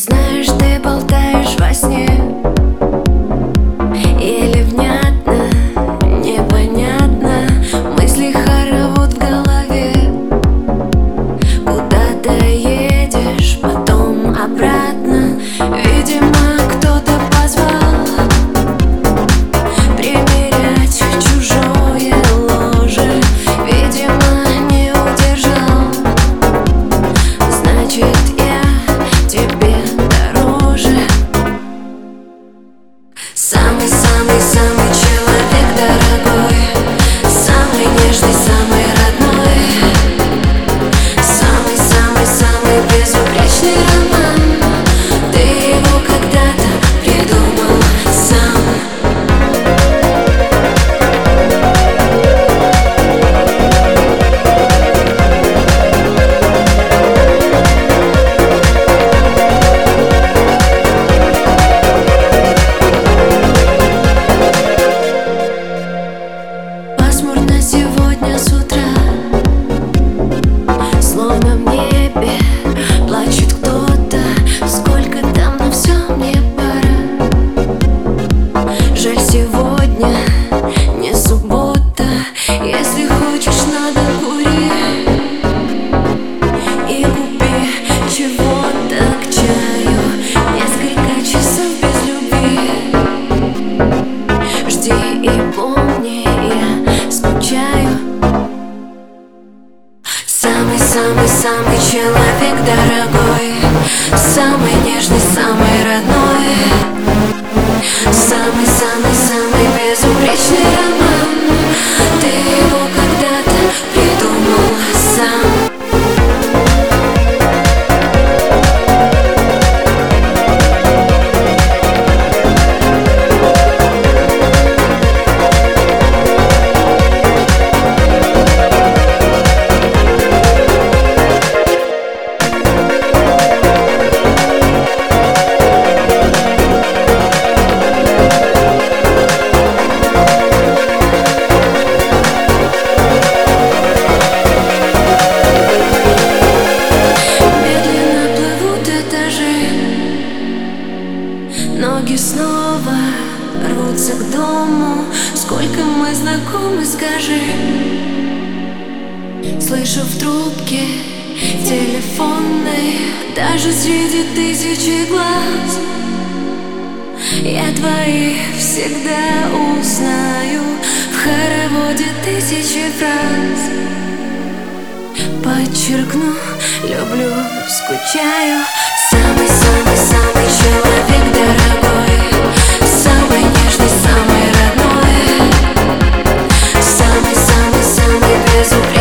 Знаешь, ты болтаешь во сне В небе Самый-самый-самый человек дорогой. Самый нежный, самый родной Ноги снова рвутся к дому. Сколько мы знакомы, скажи. Слышу в трубке телефонной Даже среди тысячи глаз. Я твои всегда узнаю В хороводе тысячи фраз. Подчеркну, люблю, скучаю. Самый-самый-самый человек de sufrir.